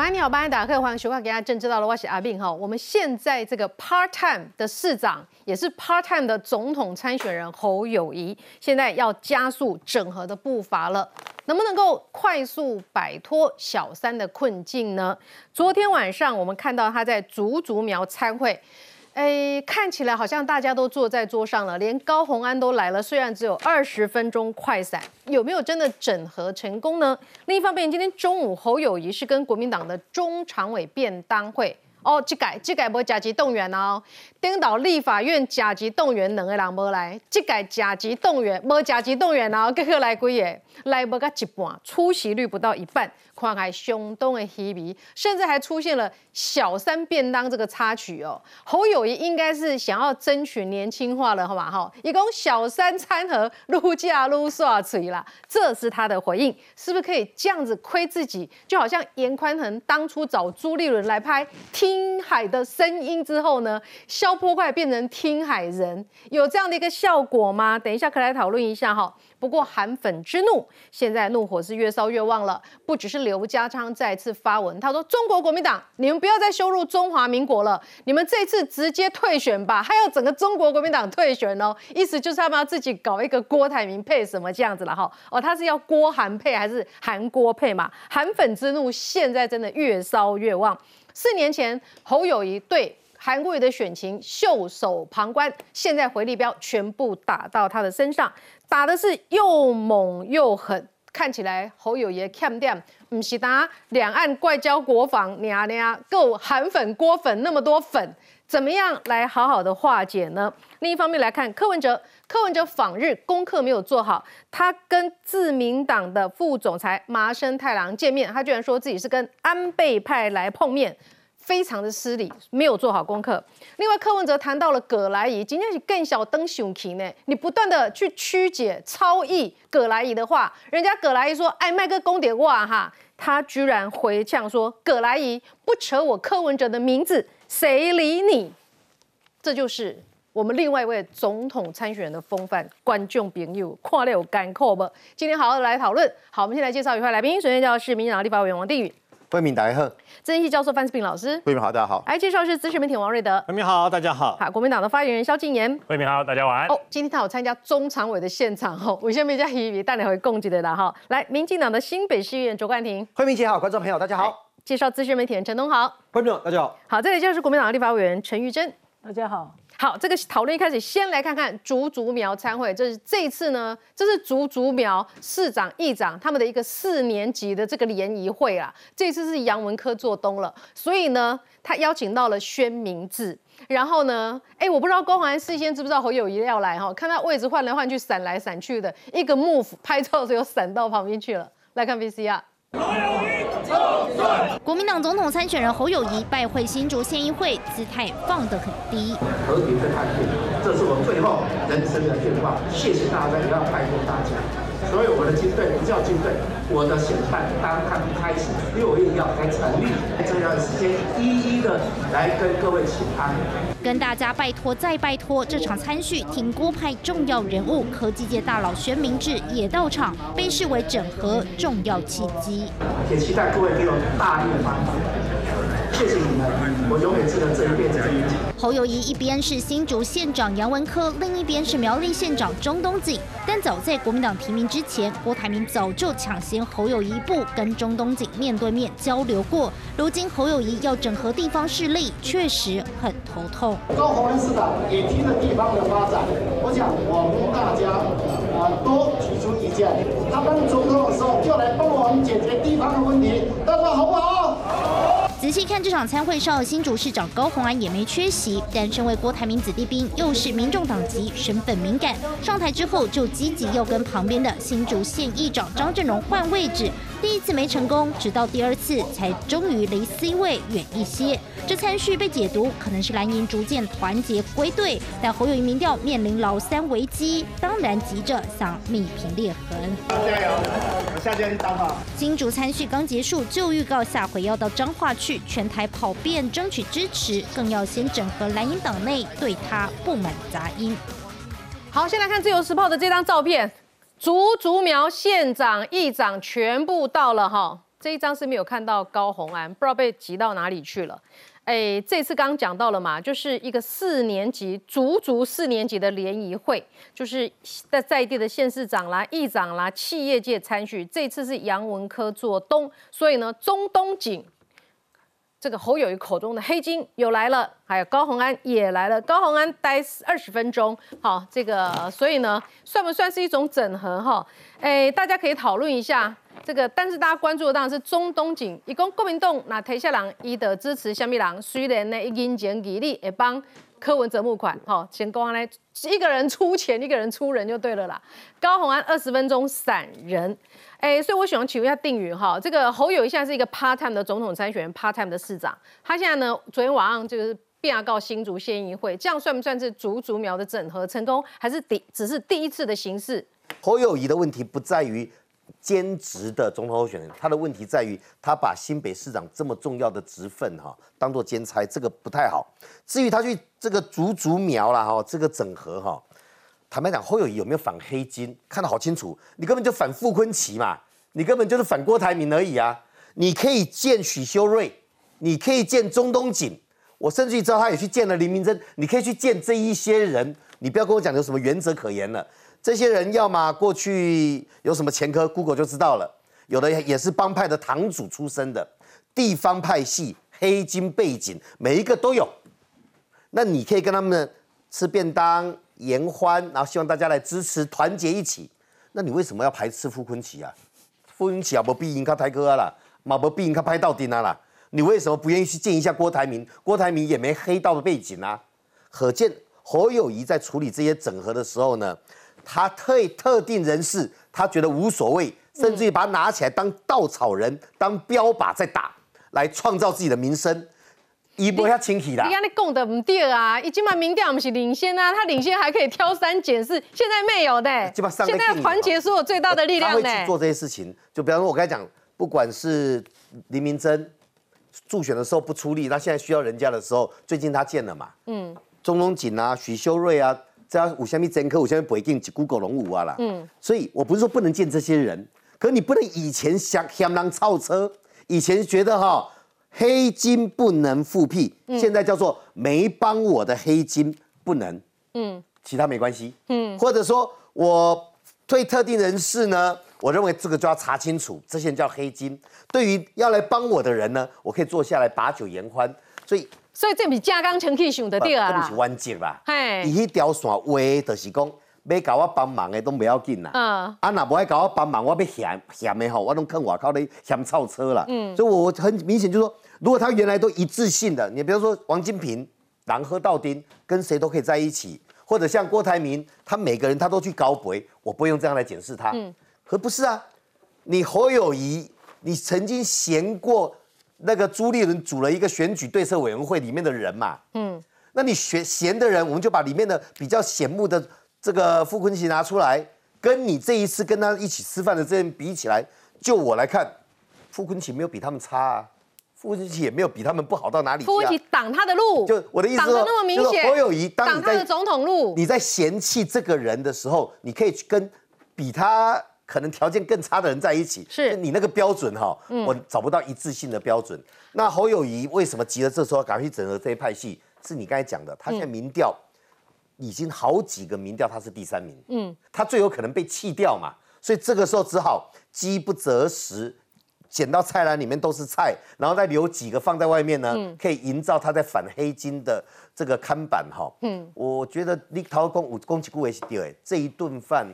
欢迎，你好，欢迎打开欢迎收看《给大家政知道了》，我是阿炳哈。我们现在这个 part time 的市长，也是 part time 的总统参选人侯友谊，现在要加速整合的步伐了，能不能够快速摆脱小三的困境呢？昨天晚上我们看到他在竹竹苗参会。哎，看起来好像大家都坐在桌上了，连高鸿安都来了。虽然只有二十分钟快闪，有没有真的整合成功呢？另一方面，今天中午侯友谊是跟国民党的中常委便当会哦，这改这改不甲级动员哦，颠倒立法院甲级动员两个人无来，这改甲级动员无甲级动员哦，各个来几个来不到一半，出席率不到一半。况还相当的稀微，甚至还出现了小三便当这个插曲哦。侯友谊应该是想要争取年轻化了，好吧？哈，一共小三餐盒撸架撸刷嘴啦，这是他的回应，是不是可以这样子亏自己？就好像严宽恒当初找朱立伦来拍《听海的声音》之后呢，消波块变成听海人，有这样的一个效果吗？等一下可来讨论一下哈。不过韩粉之怒，现在怒火是越烧越旺了。不只是刘家昌再次发文，他说：“中国国民党，你们不要再羞辱中华民国了，你们这次直接退选吧，还要整个中国国民党退选哦。”意思就是他们要自己搞一个郭台铭配什么这样子了哈。哦，他是要郭韩配还是韩郭配嘛？韩粉之怒现在真的越烧越旺。四年前侯友谊对。韩国瑜的选情袖手旁观，现在回力标全部打到他的身上，打的是又猛又狠，看起来侯友谊看点不是打两岸外交国防，娘娘够韩粉郭粉那么多粉，怎么样来好好的化解呢？另一方面来看，柯文哲，柯文哲访日功课没有做好，他跟自民党的副总裁麻生太郎见面，他居然说自己是跟安倍派来碰面。非常的失礼，没有做好功课。另外，柯文哲谈到了葛莱仪，今天是更小登熊旗呢。你不断的去曲解、超译葛莱仪的话，人家葛莱仪说：“哎，卖个公点哇哈。”他居然回呛说：“葛莱仪不扯我柯文哲的名字，谁理你？”这就是我们另外一位总统参选人的风范。观众朋友，看了有干口不？今天好好的来讨论。好，我们先来介绍一位来宾，首先叫是民进党立法委员王定宇。慧明大家好，曾系教授范思平老师，慧明好，大家好。来介绍是资深媒体王瑞德，慧明好，大家好。好，国民党的发言人萧敬言，慧明好，大家晚安。哦，今天他有参加中常委的现场哦，我先没加一笔，带你回共济的啦哈。来，民进党的新北市议员卓冠廷，慧明姐好，观众朋友大家好。介绍资深媒体人陈东豪，慧明好，大家好。好，这里就是国民党的立法委员陈玉珍，大家好。好，这个讨论一开始，先来看看竹竹苗参会。这是这一次呢，这是竹竹苗市长、议长他们的一个四年级的这个联谊会啊。这次是杨文科做东了，所以呢，他邀请到了宣明志。然后呢，哎，我不知道光环事先知不知道侯友谊要来哈？看他位置换来换去，闪来闪去的，一个 move 拍照的时候闪到旁边去了。来看 VCR。国民党总统参选人侯友谊拜会新竹县议会，姿态放得很低。和平的谈判，这是我最后人生的愿望。谢谢大家，也要拜托大家。所以我的军队不叫军队，我的选判刚刚开始，六月要开成立，这段时间一一的来跟各位请安，跟大家拜托再拜托，这场参叙挺郭派重要人物科技界大佬宣明志也到场，被视为整合重要契机。也期待各位给我大力的帮忙。谢谢你们，我永远记得这一辈子。侯友谊一边是新竹县长杨文科，另一边是苗栗县长钟东锦。但早在国民党提名之前，郭台铭早就抢先侯友谊一步，跟钟东锦面对面交流过。如今侯友谊要整合地方势力，确实很头痛。高鸿安市长也听了地方的发展，我想我们大家啊多提出意见。他当总统的时候，就来帮我们解决地方的问题，仔细看这场参会上，新竹市长高鸿安也没缺席，但身为郭台铭子弟兵，又是民众党籍，身份敏感，上台之后就积极要跟旁边的新竹县议长张振荣换位置。第一次没成功，直到第二次才终于离 C 位远一些。这参序被解读可能是蓝营逐渐团结归队，但侯友谊民调面临老三危机，当然急着想弭平裂痕。加油！我下届去彰化。新竹参序刚结束，就预告下回要到彰化去全台跑遍争取支持，更要先整合蓝营党内对他不满杂音。好，先来看自由时报的这张照片。竹竹苗县长、议长全部到了哈，这一张是没有看到高红安，不知道被挤到哪里去了。哎，这次刚刚讲到了嘛，就是一个四年级，足足四年级的联谊会，就是在在地的县市长啦、议长啦、企业界参与。这次是杨文科做东，所以呢，中东锦这个侯友谊口中的黑金又来了，还有高红安也来了。高红安待二十分钟，好，这个所以呢，算不算是一种整合哈？哎，大家可以讨论一下。这个，但是大家关注的当然是中东锦，一共国民党那台下人伊的支持虾米人，虽然呢已经前几日会帮柯文哲募款，哈，先讲呢一个人出钱，一个人出人就对了啦。高虹安二十分钟散人，哎，所以我想请问一下定宇哈，这个侯友现在是一个 part time 的总统参选人，part time 的市长，他现在呢昨天晚上就是变告新竹县议会，这样算不算是竹竹苗的整合成功，还是第只是第一次的形式？侯友谊的问题不在于。兼职的总统候选人，他的问题在于他把新北市长这么重要的职分哈当做兼差，这个不太好。至于他去这个竹竹苗了哈，这个整合哈，坦白讲，侯友谊有没有反黑金，看得好清楚。你根本就反傅昆奇嘛，你根本就是反郭台铭而已啊。你可以见许修睿，你可以见中东锦，我甚至于知道他也去见了林明珍，你可以去见这一些人，你不要跟我讲有什么原则可言了。这些人要么过去有什么前科，Google 就知道了；有的也是帮派的堂主出身的，地方派系、黑金背景，每一个都有。那你可以跟他们吃便当、言欢，然后希望大家来支持、团结一起。那你为什么要排斥傅昆奇啊？傅昆奇啊，不必赢他台哥啦，马不必赢他拍到顶啊啦。你为什么不愿意去见一下郭台铭？郭台铭也没黑道的背景啊。可见侯友谊在处理这些整合的时候呢？他特特定人士，他觉得无所谓，甚至于把他拿起来当稻草人、当标靶在打，来创造自己的名声。一波要清起啦！你看你讲的唔对啊，已经把民调不是领先啊，他领先还可以挑三拣四，现在没有的。现在要团结所有最大的力量呢。他会去做这些事情，就比方说，我刚才讲，不管是林明珍助选的时候不出力，那现在需要人家的时候，最近他见了嘛？嗯，钟龙锦啊，许修睿啊。只要五千米真科，五千米不一定 Google 龙五啊啦。嗯，所以我不是说不能见这些人，可你不能以前想想让超车，以前觉得哈黑金不能复辟，现在叫做没帮我的黑金不能。嗯，其他没关系。嗯，或者说我对特定人士呢，我认为这个就要查清楚，这些人叫黑金。对于要来帮我的人呢，我可以坐下来把酒言欢。所以。所以这不是加工程去想得到啊，这不是弯折啦。嘿，伊迄条线话就是讲要搞我帮忙的都不要紧啦。嗯，啊，那不爱搞我帮忙，我要嫌嫌的吼，我拢看外口咧嫌超车啦。嗯，所以我很明显就说，如果他原来都一致性的，你比如说王金平、狼喝道丁，跟谁都可以在一起，或者像郭台铭，他每个人他都去高博，我不用这样来检视他。嗯，可不是啊，你侯友谊，你曾经嫌过。那个朱立伦组了一个选举对策委员会里面的人嘛，嗯，那你选闲的人，我们就把里面的比较显目的这个傅昆萁拿出来，跟你这一次跟他一起吃饭的这人比起来，就我来看，傅昆萁没有比他们差啊，傅昆萁也没有比他们不好到哪里。傅昆萁挡他的路，就我的意思说，挡那么明显。侯友谊挡他的总统路，你在嫌弃这个人的时候，你可以去跟比他。可能条件更差的人在一起，是你那个标准哈，我找不到一致性的标准。那侯友谊为什么急了？这时候赶快去整合这一派系？是你刚才讲的，他现在民调已经好几个民调他是第三名，嗯，他最有可能被弃掉嘛，所以这个时候只好饥不择食，捡到菜篮里面都是菜，然后再留几个放在外面呢，可以营造他在反黑金的这个看板哈。嗯，我觉得立陶公五公几顾为是第二，这一顿饭。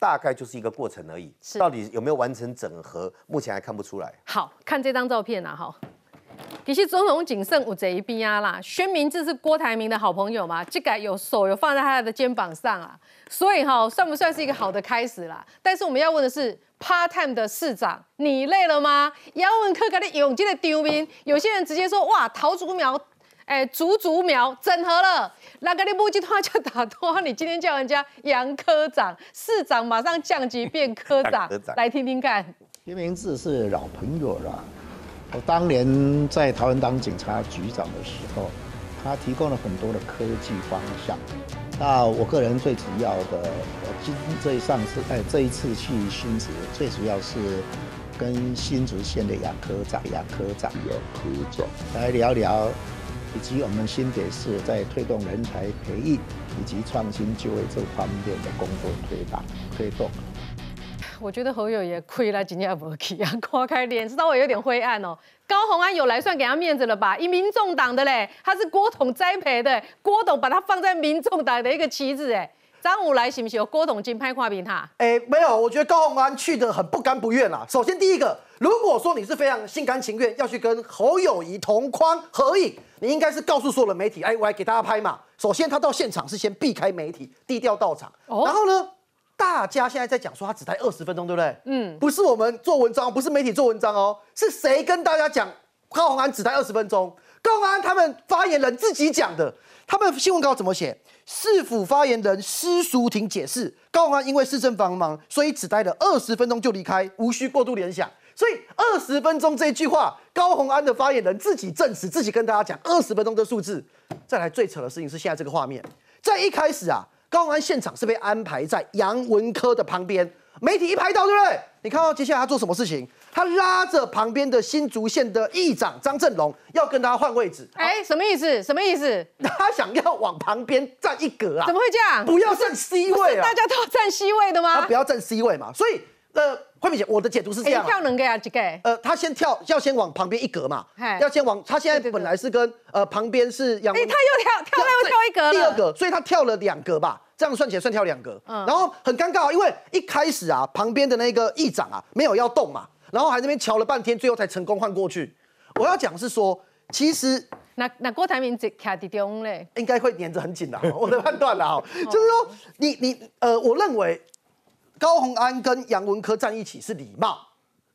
大概就是一个过程而已，到底有没有完成整合，目前还看不出来。好看这张照片啊，哈，其实总统谨慎有这一边啊啦，宣明志是郭台铭的好朋友嘛，这个有手有放在他的肩膀上啊，所以哈，算不算是一个好的开始啦？但是我们要问的是，Part Time 的市长，你累了吗？姚文科给你勇气的丢兵，有些人直接说，哇，陶竹苗。哎，竹竹苗整合了，那个你不集团就打拖，你今天叫人家杨科长，市长马上降级变科长，来听听看。徐明志是老朋友了，我当年在台湾当警察局长的时候，他提供了很多的科技方向。那我个人最主要的，我今这一上次，哎，这一次去新竹，最主要是跟新竹县的杨科长、杨科长、杨科长来聊聊，以及我们新北市在推动人才培育以及创新就业这方面的工作推动推动。我觉得侯友也亏了，今天不去啊，刮开脸稍微有点灰暗哦。高鸿安有来算给他面子了吧？一民众党的嘞，他是郭董栽培的，郭董把他放在民众党的一个旗帜哎。张武来行不行？郭董金拍跨屏他？哎，没有，我觉得高鸿安去的很不甘不愿啦。首先第一个，如果说你是非常心甘情愿要去跟侯友谊同框合影，你应该是告诉所有的媒体，哎，我来给大家拍嘛。首先他到现场是先避开媒体，低调到场，然后呢？大家现在在讲说他只待二十分钟，对不对？嗯，不是我们做文章，不是媒体做文章哦，是谁跟大家讲高鸿安只待二十分钟？高鸿安他们发言人自己讲的，他们新闻稿怎么写？市府发言人施淑婷解释，高鸿安因为市政繁忙，所以只待了二十分钟就离开，无需过度联想。所以二十分钟这句话，高鸿安的发言人自己证实，自己跟大家讲二十分钟的数字。再来最扯的事情是现在这个画面，在一开始啊。高安现场是被安排在杨文科的旁边，媒体一拍到，对不对？你看到接下来他做什么事情？他拉着旁边的新竹县的议长张振龙，要跟他换位置。哎，什么意思？什么意思？他想要往旁边站一格啊？怎么会这样？不要站 C 位啊？大家都要站 C 位的吗？他不要站 C 位嘛？所以。呃，慧敏姐，我的解读是这样。跳能给啊，几个？呃，他先跳，要先往旁边一格嘛。要先往，他现在本来是跟呃旁边是杨。哎，他又跳，跳又跳一格第二格，所以他跳了两格吧？这样算起来算跳两格。嗯。然后很尴尬，因为一开始啊，旁边的那个议长啊没有要动嘛，然后还那边瞧了半天，最后才成功换过去。我要讲是说，其实那那郭台铭这卡地中嘞，应该会粘着很紧的。我的判断了哈，就是说你你呃，我认为。高鸿安跟杨文科站一起是礼貌，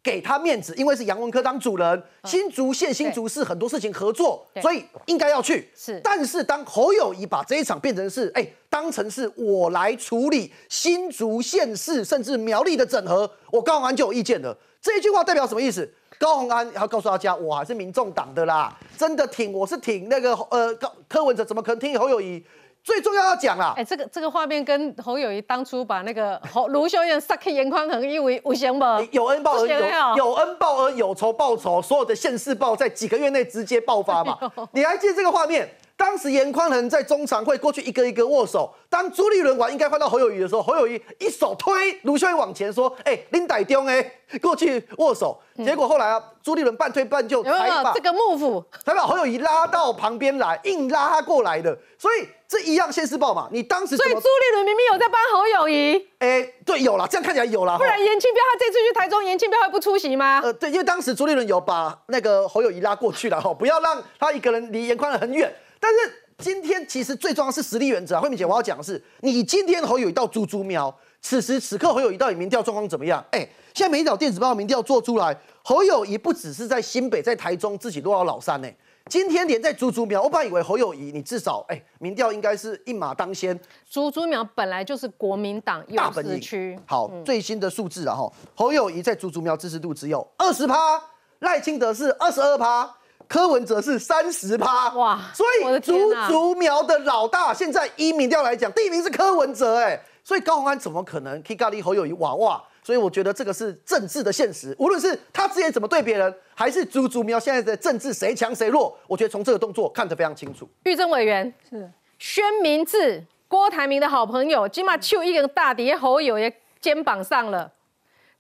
给他面子，因为是杨文科当主人，新竹县、新竹市很多事情合作，所以应该要去。是，但是当侯友谊把这一场变成是，哎，当成是我来处理新竹县市甚至苗栗的整合，我高宏安就有意见了。这一句话代表什么意思？高宏安要告诉大家，我还是民众党的啦，真的挺我是挺那个呃高柯文哲，怎么可能听侯友谊？最重要要讲啦，哎，这个这个画面跟侯友谊当初把那个侯 卢秀燕杀去严宽恒因为有相不？有恩报恩，有有恩报恩，有仇报仇，所有的现世报在几个月内直接爆发嘛？你还记得这个画面？当时严宽恒在中常会过去一个一个握手，当朱立伦玩应该换到侯友谊的时候，侯友谊一手推卢秀燕往前说：“哎，林歹中哎，过去握手。”结果后来啊，朱立伦半推半就，才把这个幕府才把侯友谊拉到旁边来，硬拉他过来的。所以这一样现世报嘛，你当时所以朱立伦明明有在帮侯友谊，哎，对，有了，这样看起来有了。不然严庆彪他这次去台中，严庆彪会不出席吗？呃，对，因为当时朱立伦有把那个侯友谊拉过去了哈，不要让他一个人离严宽很远，但是。今天其实最重要是实力原则啊，慧敏姐，我要讲的是，你今天侯友谊到猪猪苗，此时此刻侯友谊到底民调状况怎么样？哎，现在每一条电子报民调做出来，侯友谊不只是在新北，在台中自己落到老三呢。今天连在猪猪苗，我本来以为侯友谊你至少哎，民调应该是一马当先。猪猪苗本来就是国民党大本营区。好，最新的数字啊哈，侯友谊在猪猪苗支持度只有二十趴，赖清德是二十二趴。柯文哲是三十趴哇，所以竹竹苗的老大现在依民调来讲，第一名是柯文哲哎，所以高鸿安怎么可能 K 咖喱侯友谊娃娃？所以我觉得这个是政治的现实，无论是他之前怎么对别人，还是竹竹苗现在的政治谁强谁弱，我觉得从这个动作看得非常清楚。玉珍委员是宣明志，郭台铭的好朋友，起码就一个大叠侯友谊肩膀上了。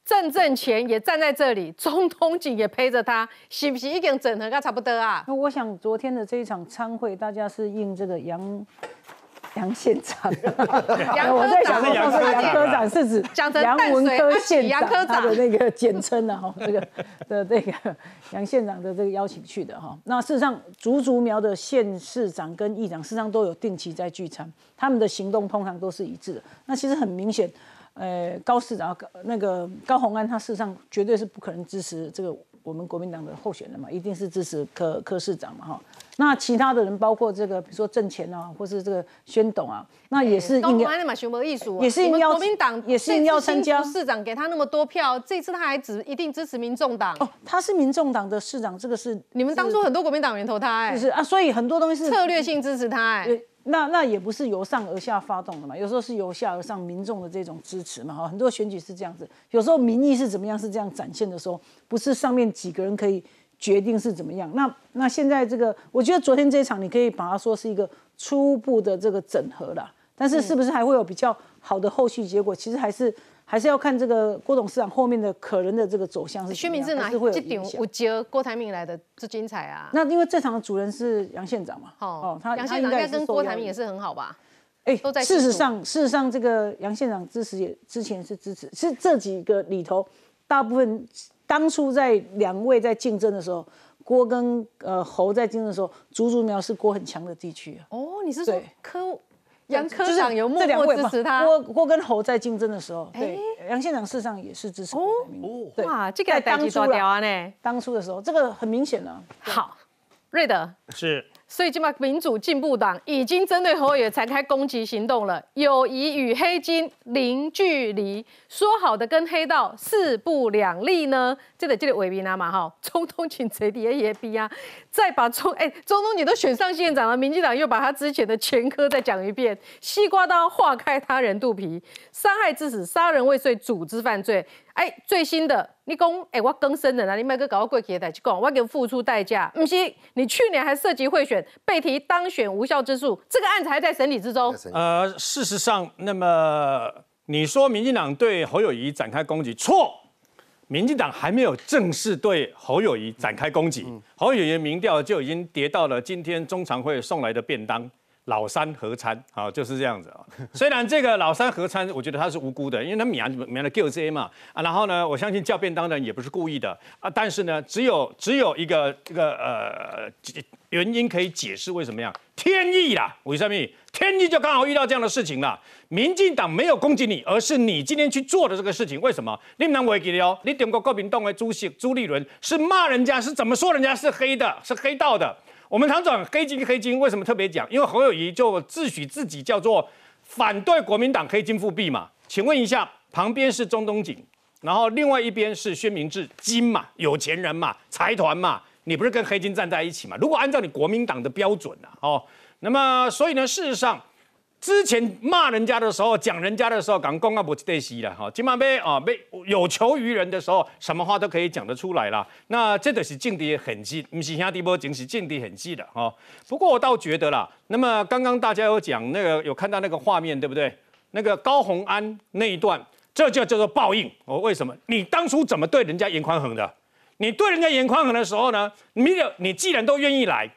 郑正前也站在这里，中通警也陪着他，是不是已经整合个差不多啊？那我想昨天的这一场参会，大家是应这个杨杨县长，杨科长，杨科长是指杨文科县长他的那个简称啊，哈，这个的这个杨县长的这个邀请去的哈。那事实上，竹竹苗的县市长跟议长事实上都有定期在聚餐，他们的行动通常都是一致的。那其实很明显。呃，高市长高那个高鸿安，他事实上绝对是不可能支持这个我们国民党的候选人嘛，一定是支持柯柯市长嘛哈。那其他的人，包括这个，比如说挣钱啊，或是这个宣董啊，那也是硬要。也是应要国民党也是应要参加。市长给他那么多票，这次他还只一定支持民众党。哦，他是民众党的市长，这个是你们当初很多国民党员投他，哎，就是啊，所以很多东西是策略性支持他，哎。那那也不是由上而下发动的嘛，有时候是由下而上民众的这种支持嘛，哈，很多选举是这样子，有时候民意是怎么样是这样展现的时候，不是上面几个人可以决定是怎么样。那那现在这个，我觉得昨天这一场你可以把它说是一个初步的这个整合啦，但是是不是还会有比较好的后续结果？其实还是。还是要看这个郭董事长后面的可能的这个走向是。薛明志哪会有我接郭台铭来的最精彩啊？那因为这场的主人是杨县长嘛。哦，他杨县长应该跟郭台铭也是很好吧？哎，都在。事实上，事实上，这个杨县长支持也之前是支持，是这几个里头，大部分当初在两位在竞争的时候，郭跟呃侯在竞争的时候，竹竹苗是郭很强的地区啊。哦，你是说柯？杨科长有默默支持他。郭郭跟侯在竞争的时候，对杨县长事实上也是支持郭台铭。哇，这个当初呢，当初的时候，这个很明显了。好，瑞德是。所以，今嘛民主进步党已经针对侯友才开攻击行动了。友谊与黑金零距离，说好的跟黑道势不两立呢？这个这个伟民啊嘛哈，中东请谁的也逼啊？再把中哎，中东你都选上县长了，民进党又把他之前的前科再讲一遍，西瓜刀划开他人肚皮，伤害致死、杀人未遂、组织犯罪。哎，最新的，你讲，哎，我更生了啦，你买个搞个过期的代志讲，我给付出代价。不是，你去年还涉及贿选，被提当选无效之诉，这个案子还在审理之中。呃，事实上，那么你说民进党对侯友谊展开攻击，错，民进党还没有正式对侯友谊展开攻击，侯友谊民调就已经跌到了今天中常会送来的便当。老三合参，好就是这样子啊。虽然这个老三合参，我觉得他是无辜的，因为他免免了 Q C 嘛啊。然后呢，我相信叫便当的人也不是故意的啊。但是呢，只有只有一个这个呃原因可以解释为什么样，天意啦。为什么？天意就刚好遇到这样的事情了。民进党没有攻击你，而是你今天去做的这个事情。为什么？你们能会记得哦？你中国国民党的主席朱立伦是骂人家，是怎么说人家是黑的，是黑道的。我们常讲黑金黑金，为什么特别讲？因为侯友谊就自诩自己叫做反对国民党黑金复辟嘛。请问一下，旁边是中东锦，然后另外一边是宣明治金嘛，有钱人嘛，财团嘛，你不是跟黑金站在一起嘛？如果按照你国民党的标准啊，哦，那么所以呢，事实上。之前骂人家的时候，讲人家的时候，讲公啊不对西了哈。今晚被啊被有求于人的时候，什么话都可以讲得出来了。那这个是境地很近，不是兄弟波，仅是境地很近的哈。不过我倒觉得啦，那么刚刚大家有讲那个有看到那个画面对不对？那个高洪安那一段，这就叫做报应。我为什么？你当初怎么对人家严宽恒的？你对人家严宽恒的时候呢？你你既然都愿意来。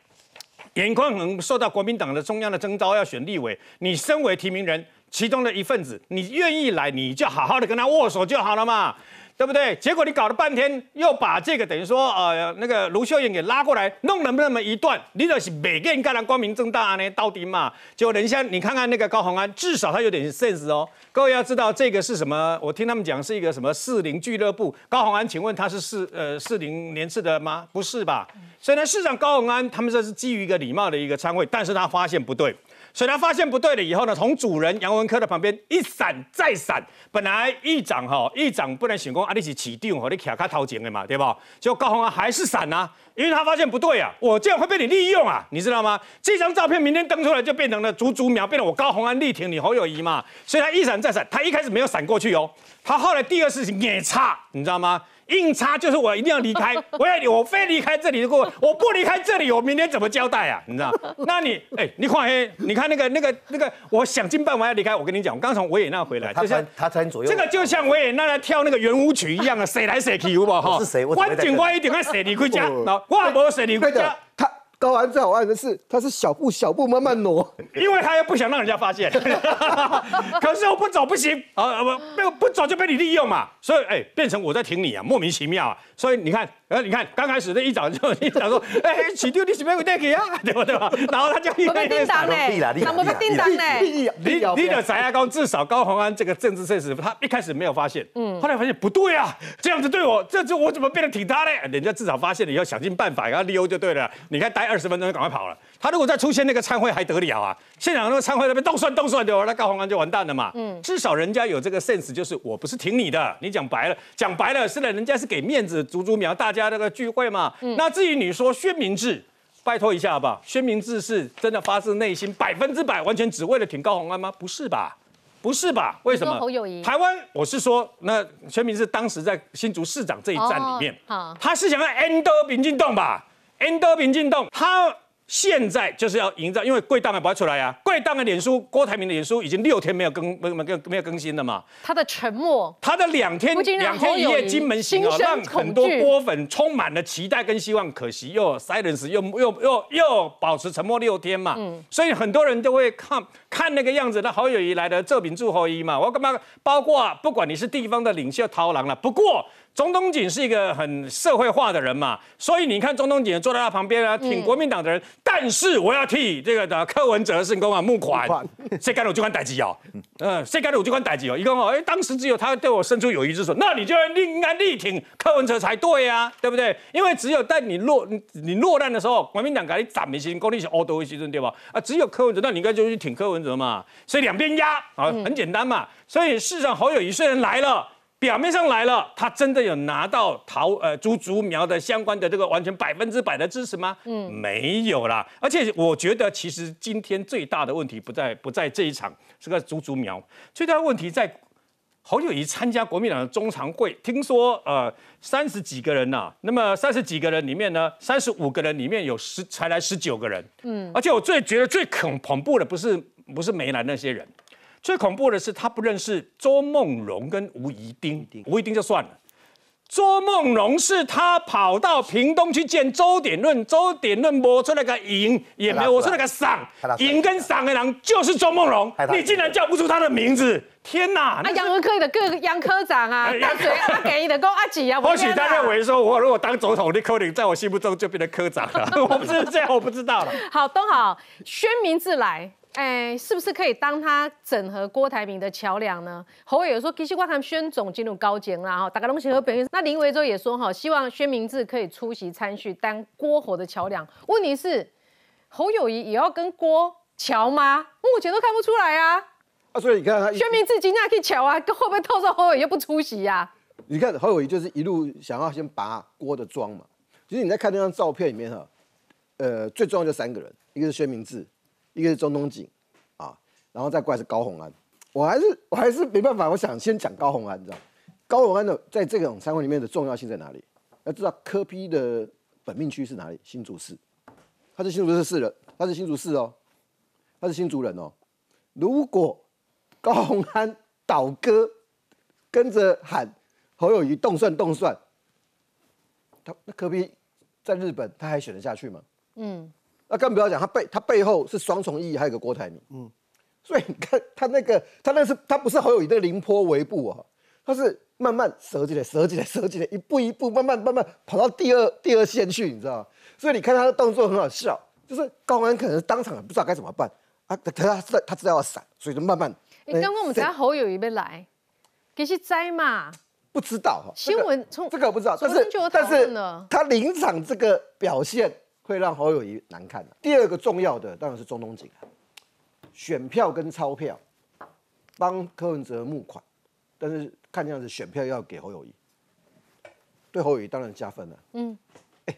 严宽恒受到国民党的中央的征召要选立委，你身为提名人其中的一份子，你愿意来，你就好好的跟他握手就好了嘛。对不对？结果你搞了半天，又把这个等于说，呃，那个卢秀燕给拉过来，弄了那么一段，你就是每个人干的光明正大呢，到底嘛？就等一下，你看看那个高鸿安，至少他有点 sense 哦。各位要知道这个是什么？我听他们讲是一个什么四零俱乐部。高鸿安，请问他是四呃四零年次的吗？不是吧？所以呢，市长高鸿安他们这是基于一个礼貌的一个参会，但是他发现不对。所以他发现不对了以后呢，从主人杨文科的旁边一闪再闪。本来议长哈，议长不能选公啊，你是起定和你卡卡掏钱的嘛，对吧？结果高鸿安还是闪啊，因为他发现不对啊，我这样会被你利用啊，你知道吗？这张照片明天登出来就变成了足足秒，变成我高鸿安力挺你侯友谊嘛，所以他一闪再闪，他一开始没有闪过去哦，他后来第二事情也差，你知道吗？硬插就是我一定要离开，我要我非离开这里，如果我不离开这里，我明天怎么交代啊？你知道？那你哎，你看黑，你看那个那个那个，我想尽办法要离开。我跟你讲，我刚从维也纳回来，他穿他穿左右，这个就像维也纳来跳那个圆舞曲一样啊，谁来谁去，好不好？是谁？关警官一定要谁离开家，我无谁离开家。他。高安最好玩的是，他是小步小步慢慢挪，因为他又不想让人家发现。可是我不走不行啊，不不不走就被你利用嘛，所以哎，变成我在挺你啊，莫名其妙啊。所以你看，呃，你看刚开始那一早就 一早说，哎，起丢你是没有带给啊，对 吧对吧？然后他就一被叮当嘞，那么被叮当嘞。你你的翟亚高至少高鸿安这个政治现实，他一开始没有发现，嗯，后来发现不对啊，这样子对我，这这我怎么变得挺他嘞？人家至少发现了，要想尽办法要利用就对了。你看，待二十分钟就赶快跑了。他如果再出现那个参会还得了啊？现场那个参会那边动算动算的，那高鸿安就完蛋了嘛。嗯，至少人家有这个 sense，就是我不是挺你的。你讲白了，讲白了是的，人家是给面子，足足苗大家那个聚会嘛。嗯，那至于你说宣明志，拜托一下好不好？薛明志是真的发自内心百分之百完全只为了挺高鸿安吗？不是吧？不是吧？为什么？台湾，我是说，那宣明志当时在新竹市长这一站里面，他是想要 end 民进动吧？end 民进动，他。现在就是要营造，因为贵档还不会出来啊。贵档的脸书，郭台铭的脸书已经六天没有更没没更没有更新了嘛。他的沉默，他的两天两天一夜金门行啊，让很多郭粉充满了期待跟希望。可惜又 silence 又又又又保持沉默六天嘛。嗯。所以很多人都会看看那个样子，那好友谊来的这饼祝后一嘛。我干嘛？包括不管你是地方的领袖掏狼了，不过。中东锦是一个很社会化的人嘛，所以你看中东锦坐在他旁边啊，挺国民党的人。但是我要替这个的柯文哲圣公啊募款，谁干了我就管逮鸡哦，嗯，谁干了我就管逮鸡哦。一个哦，哎，当时只有他对我伸出友谊之手，那你就要应该力挺柯文哲才对呀，对不对？因为只有在你落你落难的时候，国民党给你斩没心，功力是欧多一些对吧？啊，只有柯文哲，那你应该就去挺柯文哲嘛。所以两边压啊，很简单嘛。所以市长侯友谊虽然来了。表面上来了，他真的有拿到桃呃竹竹苗的相关的这个完全百分之百的支持吗？嗯，没有啦。而且我觉得，其实今天最大的问题不在不在这一场这个竹竹苗，最大的问题在侯友谊参加国民党的中常会，听说呃三十几个人呐，那么三十几个人里面呢，三十五个人里面有十才来十九个人，嗯，而且我最觉得最恐恐怖的不是不是没来那些人。最恐怖的是，他不认识周梦荣跟吴怡丁，吴怡丁就算了。周梦荣是他跑到屏东去见周典论，周典论摸出那个赢，也没摸出那个赏，赢跟赏的人就是周梦荣，你竟然叫不出他的名字，天哪！啊，杨文科的各杨科长啊，大嘴阿给的公阿几啊？或许他认为说，我如果当总统，你可能在我心目中就变成科长了，我不是这样，我不知道了。好，东好，宣明自来。哎，是不是可以当他整合郭台铭的桥梁呢？侯友说，其实我他们宣总进入高检啦，哈，大家东西和本那林维洲也说，哈，希望宣明志可以出席参叙，当郭侯的桥梁。问题是，侯友谊也要跟郭桥吗？目前都看不出来啊。啊，所以你看，宣明志今天可以桥啊，会不会透露侯友谊又不出席呀？你看侯友谊就是一路想要先拔郭的妆嘛。其实你在看那张照片里面哈，呃，最重要就三个人，一个是宣明志。一个是中东锦，啊，然后再过来是高鸿安，我还是我还是没办法，我想先讲高鸿安，你知道高鸿安的在这种参会里面的重要性在哪里？要知道科批的本命区是哪里？新竹市，他是新竹市市人，他是新竹市哦，他是新竹人哦。如果高鸿安倒戈，跟着喊侯友谊动算动算，他那科批在日本他还选得下去吗？嗯。那更不要讲，他背他背后是双重意义，还有个郭台铭，嗯，所以你看他那个他那是他不是侯友谊的凌波微步啊，他是慢慢折起来，折起来，折起来，一步一步慢慢慢慢跑到第二第二线去，你知道吗？所以你看他的动作很好笑，就是高安可能当场不知道该怎么办啊，可他他他知道要闪，所以就慢慢。你，刚刚我们才侯友谊没来，给些摘嘛？不知道哈，新闻从这个不知道，但是但是他临场这个表现。会让侯友谊难看的。第二个重要的当然是中东锦，选票跟钞票帮柯文哲募款，但是看样子选票要给侯友谊，对侯友谊当然加分了。嗯，哎，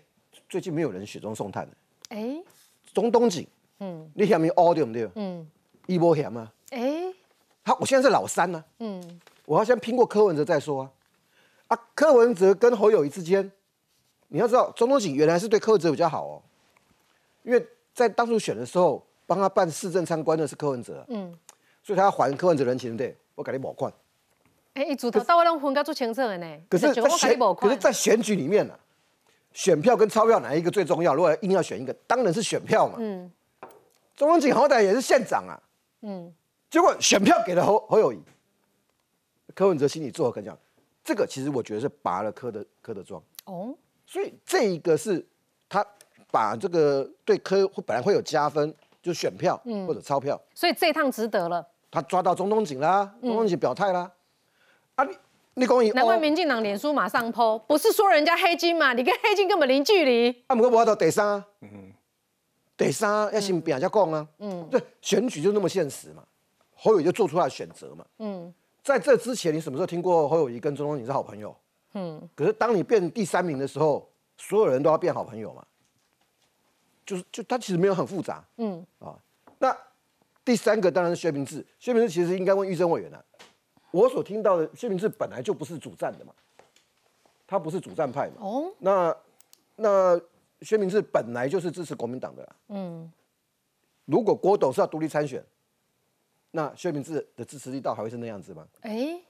最近没有人雪中送炭的。哎，中东锦，嗯，你嫌没 a 对不对？嗯，一波嫌吗？哎，好，我现在是老三呢。嗯，我要先拼过柯文哲再说啊。啊，柯文哲跟侯友谊之间。你要知道，中东锦原来是对柯文哲比较好哦，因为在当初选的时候，帮他办市政参观的是柯文哲，嗯，所以他要还柯文哲人情，对，我给你保款。哎，一组头到位让分割做清楚的呢。可是，在选，可是，在选举里面呢，选票跟钞票哪一个最重要？如果硬要选一个，当然是选票嘛。嗯，中东锦好歹也是县长啊，嗯，结果选票给了侯侯友谊，柯文哲心里作何感想？这个其实我觉得是拔了柯的柯的妆。哦。所以这一个是他把这个对科本来会有加分，就选票或者钞票，所以这趟值得了。他抓到中东锦啦，中东锦表态啦。啊，你你讲难怪民进党脸书马上抛，不是说人家黑金嘛？你跟黑金根本零距离。啊，不过我到第三，嗯，第三要先比人家讲啊。嗯，对，选举就那么现实嘛。侯友谊就做出他的选择嘛。嗯，在这之前，你什么时候听过侯友谊跟中东锦是好朋友？嗯，可是当你变第三名的时候，所有人都要变好朋友嘛。就是就他其实没有很复杂。嗯啊，那第三个当然是薛明志。薛明志其实应该问玉珍委员了。我所听到的薛明志本来就不是主战的嘛，他不是主战派嘛。哦，那那薛明志本来就是支持国民党的。嗯，如果郭董是要独立参选，那薛明志的支持力道还会是那样子吗？哎，哦，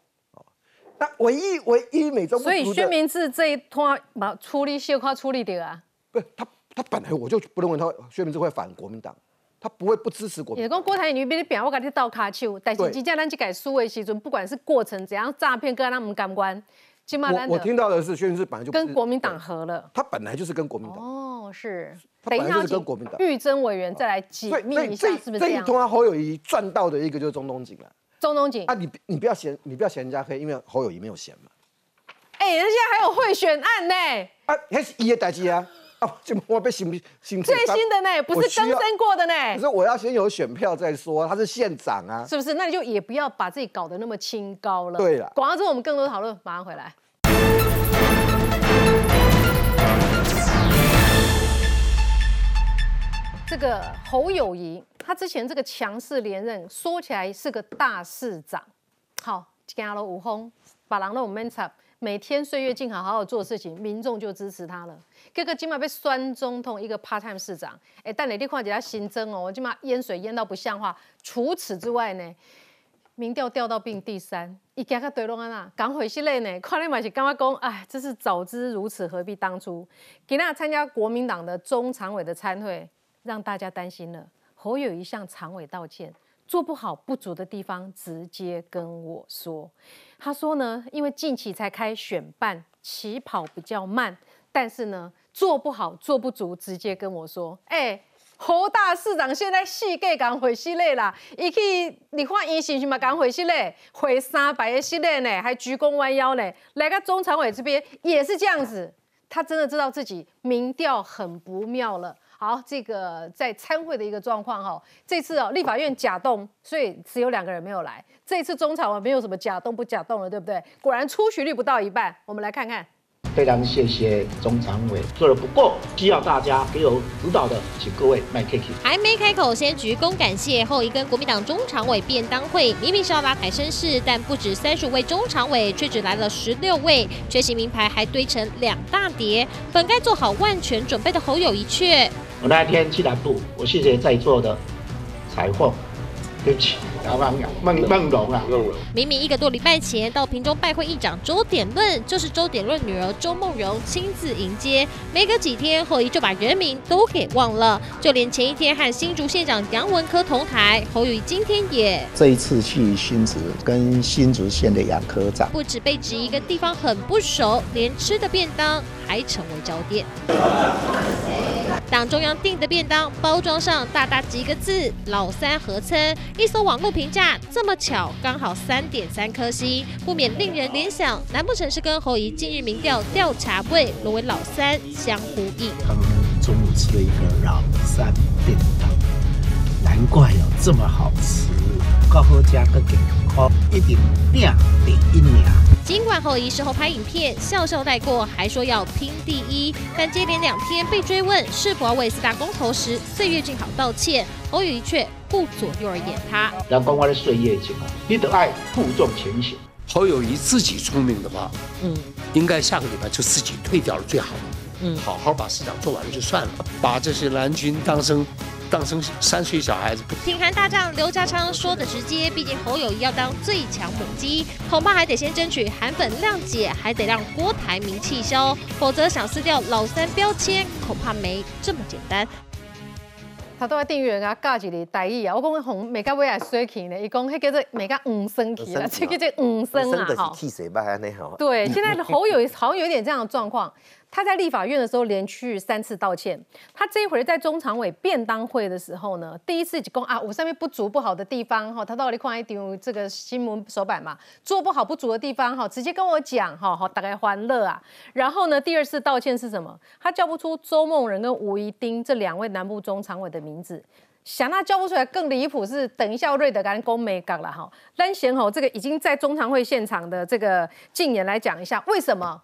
那唯一唯一美中所以薛明志这一拖把处理小夸处理掉啊？不，他他本来我就不认为他薛明志会反国民党。他不会不支持国民。也讲郭台铭比你表，我跟你倒卡手，但是真正咱去改输的时阵，不管是过程怎样诈骗，跟他们感官，我我听到的是，薛明志本来就跟国民党合了。他本来就是跟国民党。哦，是。他本来就是跟国民党。玉珍委员再来解密一下，是不是这样？这一通侯友谊赚到的一个就是中东锦了。中东锦啊，你你不要嫌，你不要嫌人家黑，因为侯友谊没有嫌嘛。哎，人家还有贿选案呢。啊，那是伊的代志啊。哦，就我被新新最新的呢，不是更生过的呢。可是我要先有选票再说，他是县长啊，是不是？那你就也不要把自己搞得那么清高了。对了，广告之后我们更多讨论，马上回来。这个侯友谊，他之前这个强势连任，说起来是个大市长，好，加了五轰，把狼都 man up。每天岁月静好，好好做事情，民众就支持他了。哥哥今晚被酸中痛，一个 part time 市长，哎，但你你看起来新增哦，今晚淹水淹到不像话。除此之外呢，民调掉到并第三，一家个对拢安那，赶回去嘞呢。看你嘛是刚刚讲，哎，真是早知如此，何必当初？给那参加国民党的中常委的参会，让大家担心了。侯友谊向常委道歉。做不好不足的地方，直接跟我说。他说呢，因为近期才开选办，起跑比较慢，但是呢，做不好做不足，直接跟我说。哎，侯大市长现在细盖赶回系列啦，一去你看伊是不是嘛赶回系列，回三百的系列呢，还鞠躬弯腰呢。来个中常委这边也是这样子，他真的知道自己民调很不妙了。好，这个在参会的一个状况哈，这次哦，立法院假动，所以只有两个人没有来。这次中常委没有什么假动不假动了，对不对？果然出席率不到一半，我们来看看。非常谢谢中常委做的不够，需要大家给我指导的，请各位麦克 K。还没开口，先鞠躬感谢后，一跟国民党中常委便当会，明明是要拉抬声势，但不止三十五位中常委，却只来了十六位，缺席名牌还堆成两大叠。本该做好万全准备的侯友谊却。我那天去南部，我谢谢在座的裁缝，对不起，孟孟荣啊，明明一个多礼拜前到屏中拜会议长周典论，就是周典论女儿周梦荣亲自迎接，没隔几天后，一就把人名都给忘了，就连前一天和新竹县长杨文科同台，侯友今天也这一次去新竹跟新竹县的杨科长，不止被指一个地方很不熟，连吃的便当还成为焦点。党中央订的便当包装上大大几个字“老三合餐”，一搜网络评价，这么巧，刚好三点三颗星，不免令人联想，难不成是跟侯怡近日民调调查位沦为老三相呼应？他们中午吃了一个老三便当，怪有这么好吃，高好加个健康，一定定第一名。尽管侯怡事后拍影片笑笑带过，还说要拼第一，但接连两天被追问是否要为四大公投时岁月静好道歉，侯友谊却顾左右而言他。阳光我的岁月静好，你得爱负重前行。侯友谊自己聪明的话，嗯，应该下个礼拜就自己退掉了最好。嗯，好好把市长做完了就算了，把这些蓝军当成。当成三岁小孩子。挺韩大将刘家昌说的直接，毕竟侯友谊要当最强母鸡，恐怕还得先争取韩粉谅解，还得让郭台铭气消，否则想撕掉老三标签，恐怕没这么简单。他都要订阅啊，教一个台语啊，我讲红每个尾也水气呢，伊讲迄叫做每个五声气啦，这个叫五声啊，哈。气水吧，那好。对，现在侯友好像有点这样的状况。他在立法院的时候连续三次道歉，他这一回在中常委便当会的时候呢，第一次就讲啊，我上面不足不好的地方哈，他到底看一丢这个新闻手板嘛，做不好不足的地方哈，直接跟我讲哈，好大概欢乐啊。然后呢，第二次道歉是什么？他叫不出周梦仁跟吴怡丁这两位南部中常委的名字。想那叫不出来更离谱是，等一下瑞德跟公美讲了哈，单贤吼这个已经在中常会现场的这个禁言来讲一下，为什么？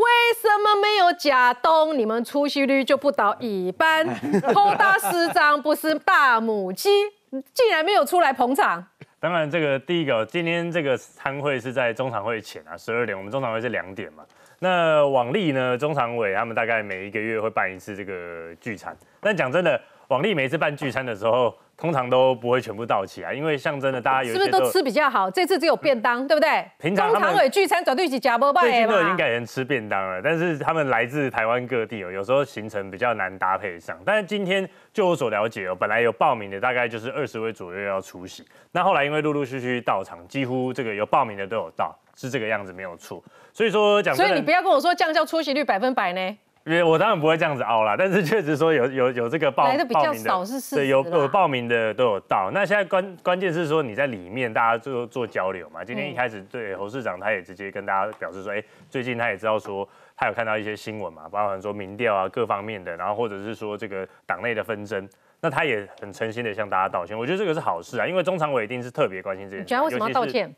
为什么没有假东，你们出席率就不到一半？偷大师长不是大母鸡，竟然没有出来捧场。当然，这个第一个，今天这个参会是在中常会前啊，十二点，我们中常会是两点嘛。那往例呢，中常委他们大概每一个月会办一次这个聚餐，但讲真的。广利每次办聚餐的时候，通常都不会全部到齐啊，因为象征的大家有是不是都吃比较好？这次只有便当，对不对？平常常委聚餐绝对是假包拜最近都已经改成吃便当了，但是他们来自台湾各地哦，有时候行程比较难搭配上。但是今天就我所了解哦，本来有报名的大概就是二十位左右要出席，那后来因为陆陆续续到场，几乎这个有报名的都有到，是这个样子没有错。所以说讲，所以你不要跟我说降教出席率百分百呢。因为我当然不会这样子凹啦，但是确实说有有有这个报来的比较少是是，对有有报名的都有到。那现在关关键是说你在里面大家做做交流嘛。今天一开始对侯市长他也直接跟大家表示说，哎，最近他也知道说他有看到一些新闻嘛，包含说民调啊各方面的，然后或者是说这个党内的纷争，那他也很诚心的向大家道歉。我觉得这个是好事啊，因为中常委一定是特别关心这件事。你觉得为什么要道歉？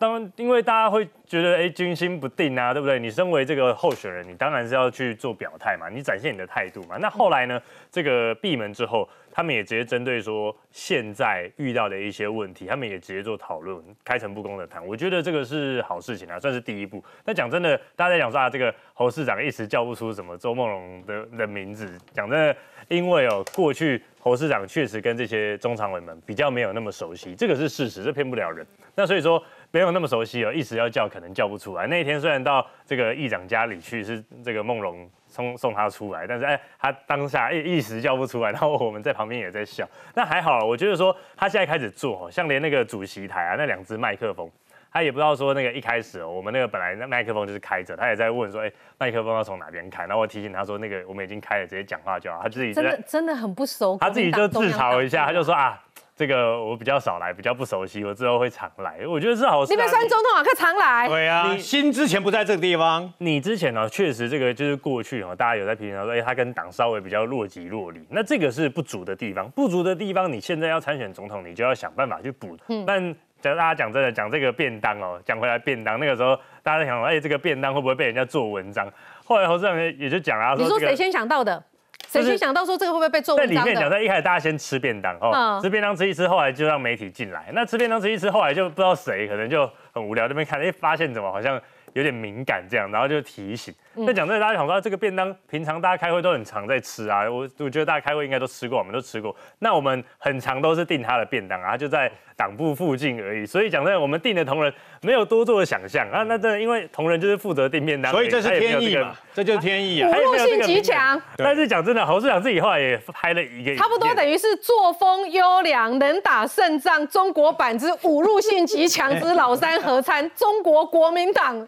当然，因为大家会觉得哎军心不定啊，对不对？你身为这个候选人，你当然是要去做表态嘛，你展现你的态度嘛。那后来呢，这个闭门之后，他们也直接针对说现在遇到的一些问题，他们也直接做讨论，开诚布公的谈。我觉得这个是好事情啊，算是第一步。那讲真的，大家在讲说啊，这个侯市长一时叫不出什么周梦龙的的名字，讲真的，因为哦，过去侯市长确实跟这些中常委们比较没有那么熟悉，这个是事实，这骗不了人。那所以说。没有那么熟悉哦，一时要叫可能叫不出来。那一天虽然到这个议长家里去，是这个梦龙送送他出来，但是哎，他当下一一时叫不出来，然后我们在旁边也在笑。那还好，我觉得说他现在开始做，像连那个主席台啊，那两只麦克风，他也不知道说那个一开始哦，我们那个本来那麦克风就是开着，他也在问说，哎，麦克风要从哪边开？然后我提醒他说，那个我们已经开了，直接讲话就好。他自己真的真的很不熟，他自己就自嘲一下，他就说啊。这个我比较少来，比较不熟悉，我之后会常来。我觉得是好事。你们三总统啊，可常来。对啊，你新之前不在这个地方，你之前呢，确实这个就是过去哦，大家有在评论说，哎，他跟党稍微比较若即若离。那这个是不足的地方，不足的地方，你现在要参选总统，你就要想办法去补。嗯。但讲大家讲真的，讲这个便当哦，讲回来便当，那个时候大家在想，哎，这个便当会不会被人家做文章？后来侯市长也就讲啊，你说谁先想到的？谁去想到说这个会不会被做文章在里面讲，在一开始大家先吃便当哦，吃便当吃一吃，后来就让媒体进来。那吃便当吃一吃，后来就不知道谁可能就很无聊，那边看，哎，发现怎么好像。有点敏感这样，然后就提醒。那讲真的，大家想说这个便当，平常大家开会都很常在吃啊。我我觉得大家开会应该都吃过，我们都吃过。那我们很常都是订他的便当啊，就在党部附近而已。所以讲真的，我们订的同仁没有多做的想象啊。那真的因为同仁就是负责订便当，所以这是天意嘛，这就是天意啊。侮辱性极强。但是讲真的，侯市长自己后来也拍了一个，差不多等于是作风优良、能打胜仗中国版之侮辱性极强之老三合餐中国国民党。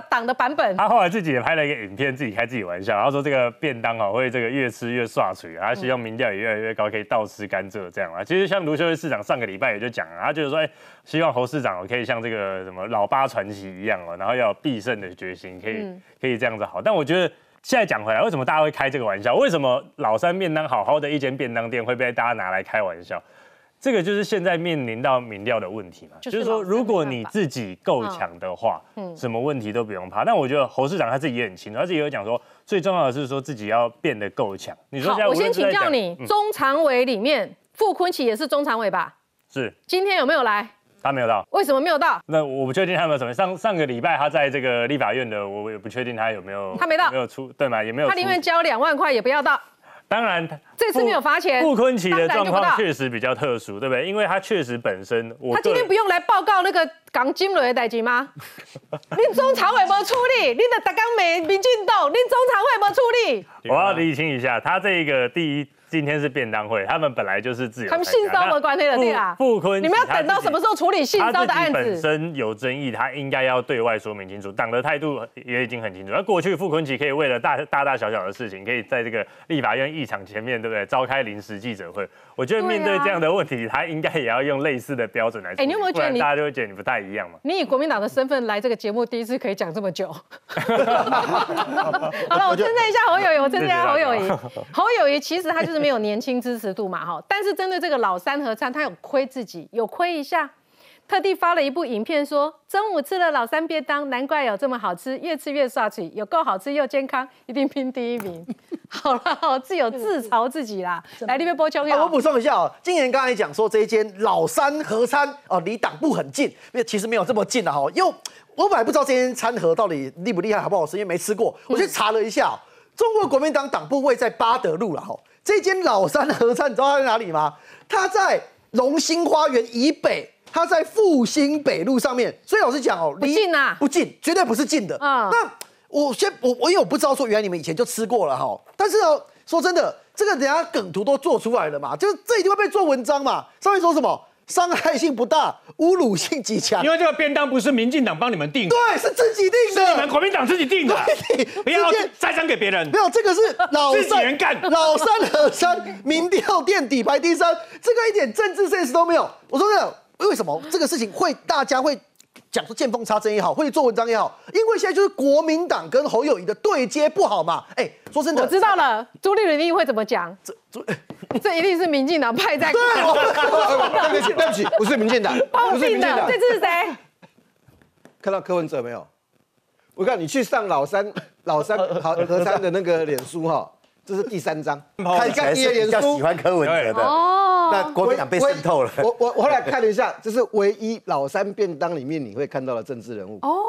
党的版本，他后来自己也拍了一个影片，自己开自己玩笑，然后说这个便当哦会这个越吃越刷嘴，他希望民调也越来越高，可以倒吃甘蔗这样啊。其实像卢秀慧市长上个礼拜也就讲了，他就是说，哎，希望侯市长可以像这个什么老八传奇一样哦，然后要有必胜的决心，可以可以这样子好。但我觉得现在讲回来，为什么大家会开这个玩笑？为什么老三便当好好的一间便当店会被大家拿来开玩笑？这个就是现在面临到民调的问题嘛，就是说，如果你自己够强的话，嗯，什么问题都不用怕。但我觉得侯市长他自己也很清楚，他自己有讲说，最重要的是说自己要变得够强。你说，我先请教你，中常委里面傅昆萁也是中常委吧？是。今天有没有来？他没有到。为什么没有到？那我不确定他有没有什么。上上个礼拜他在这个立法院的，我也不确定他有没有。他没到。没有出，对吗？也没有。他宁愿交两万块也不要到。当然，这次没有罚钱。傅昆奇的状况确实比较特殊，对不对？因为他确实本身，他今天不用来报告那个港金轮的代志吗？恁中常委没处理，恁的大港美民进党，恁中常委没处理。我要厘清一下，他这个第一今天是便当会，他们本来就是自由。他们性骚扰关系的对啊，傅坤，你们要等到什么时候处理性骚的案子？本身有争议，他应该要对外说明清楚。党的态度也已经很清楚。那过去傅坤奇可以为了大大大小小的事情，可以在这个立法院议场前面，对不对？召开临时记者会。我觉得面对这样的问题，他应该也要用类似的标准来。哎，你有没有觉得你大家就会觉得你不太一样嘛？你以国民党的身份来这个节目，第一次可以讲这么久。好了，我称赞一下侯友谊，我称赞一下侯友谊。侯友谊其实他就是没有年轻支持度嘛，哈。但是针对这个老三合餐，他有亏自己，有亏一下。特地发了一部影片，说中午吃了老三便当，难怪有这么好吃，越吃越刷嘴，有够好吃又健康，一定拼第一名。好了，好自有自嘲自己啦。来，这边播枪我补充一下哦，今年刚才讲说这一间老三合餐哦，离党部很近，因为其实没有这么近的哈。因为我本来不知道这间餐盒到底厉不厉害，好不好吃，因为没吃过。我去查了一下，中国国民党党部位在八德路了哈。这间老三合餐，你知道它在哪里吗？它在龙兴花园以北。它在复兴北路上面，所以老实讲哦，不近啊，不近，绝对不是近的。啊，那我先我我因为我不知道说原来你们以前就吃过了哈，但是哦，说真的，这个人家梗图都做出来了嘛，就是这一定会被做文章嘛。上面说什么伤害性不大，侮辱性极强，因为这个便当不是民进党帮你们订，对，是自己订的，是你们国民党自己订的，不要再讲给别人。没有，这个是老三干，老三和三民调垫底排第三，这个一点政治 sense 都没有。我说真的。为什么这个事情会大家会讲说见缝插针也好，会做文章也好？因为现在就是国民党跟侯友谊的对接不好嘛。哎，说真的，我知道了，朱立伦一定会怎么讲？这这 这一定是民进党派在。对，对不起，对不起，不是民进党，不是民进党，这次是谁？看到柯文哲没有？我看你去上老三老三好何三的那个脸书哈。这是第三章，看起来是比较喜欢柯文哲的哦。那国民党被渗透了。我我我后来看了一下，这是唯一老三便当里面你会看到的政治人物哦，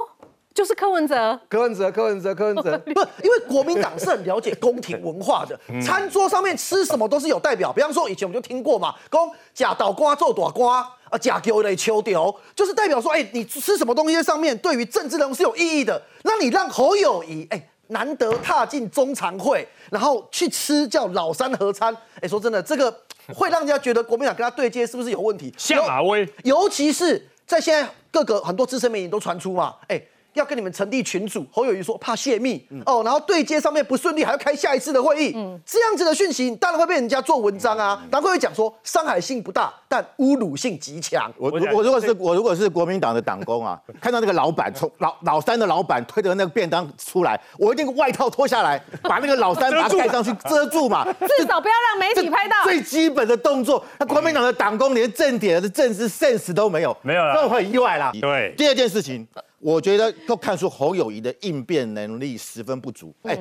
就是柯文哲。柯文哲，柯文哲，柯文哲，不，因为国民党是很了解宫廷文化的，餐桌上面吃什么都是有代表。比方说以前我们就听过嘛，公假倒瓜做短瓜啊，假丢雷秋丢，就是代表说，哎，你吃什么东西在上面，对于政治人物是有意义的。那你让侯友谊，哎。难得踏进中常会，然后去吃叫老三合餐。哎，说真的，这个会让人家觉得国民党跟他对接是不是有问题？下马威，尤其是在现在各个很多资深媒体都传出嘛，哎。要跟你们成立群组，侯友谊说怕泄密哦，然后对接上面不顺利，还要开下一次的会议，这样子的讯息当然会被人家做文章啊，然后会讲说伤害性不大，但侮辱性极强。我我如果是我如果是国民党的党工啊，看到那个老板从老老三的老板推着那个便当出来，我一定外套脱下来，把那个老三把它盖上去遮住嘛，至少不要让媒体拍到。最基本的动作，那国民党的党工连正点的政治 sense 都没有，没有了，都很意外啦。对，第二件事情。我觉得都看出侯友谊的应变能力十分不足。哎，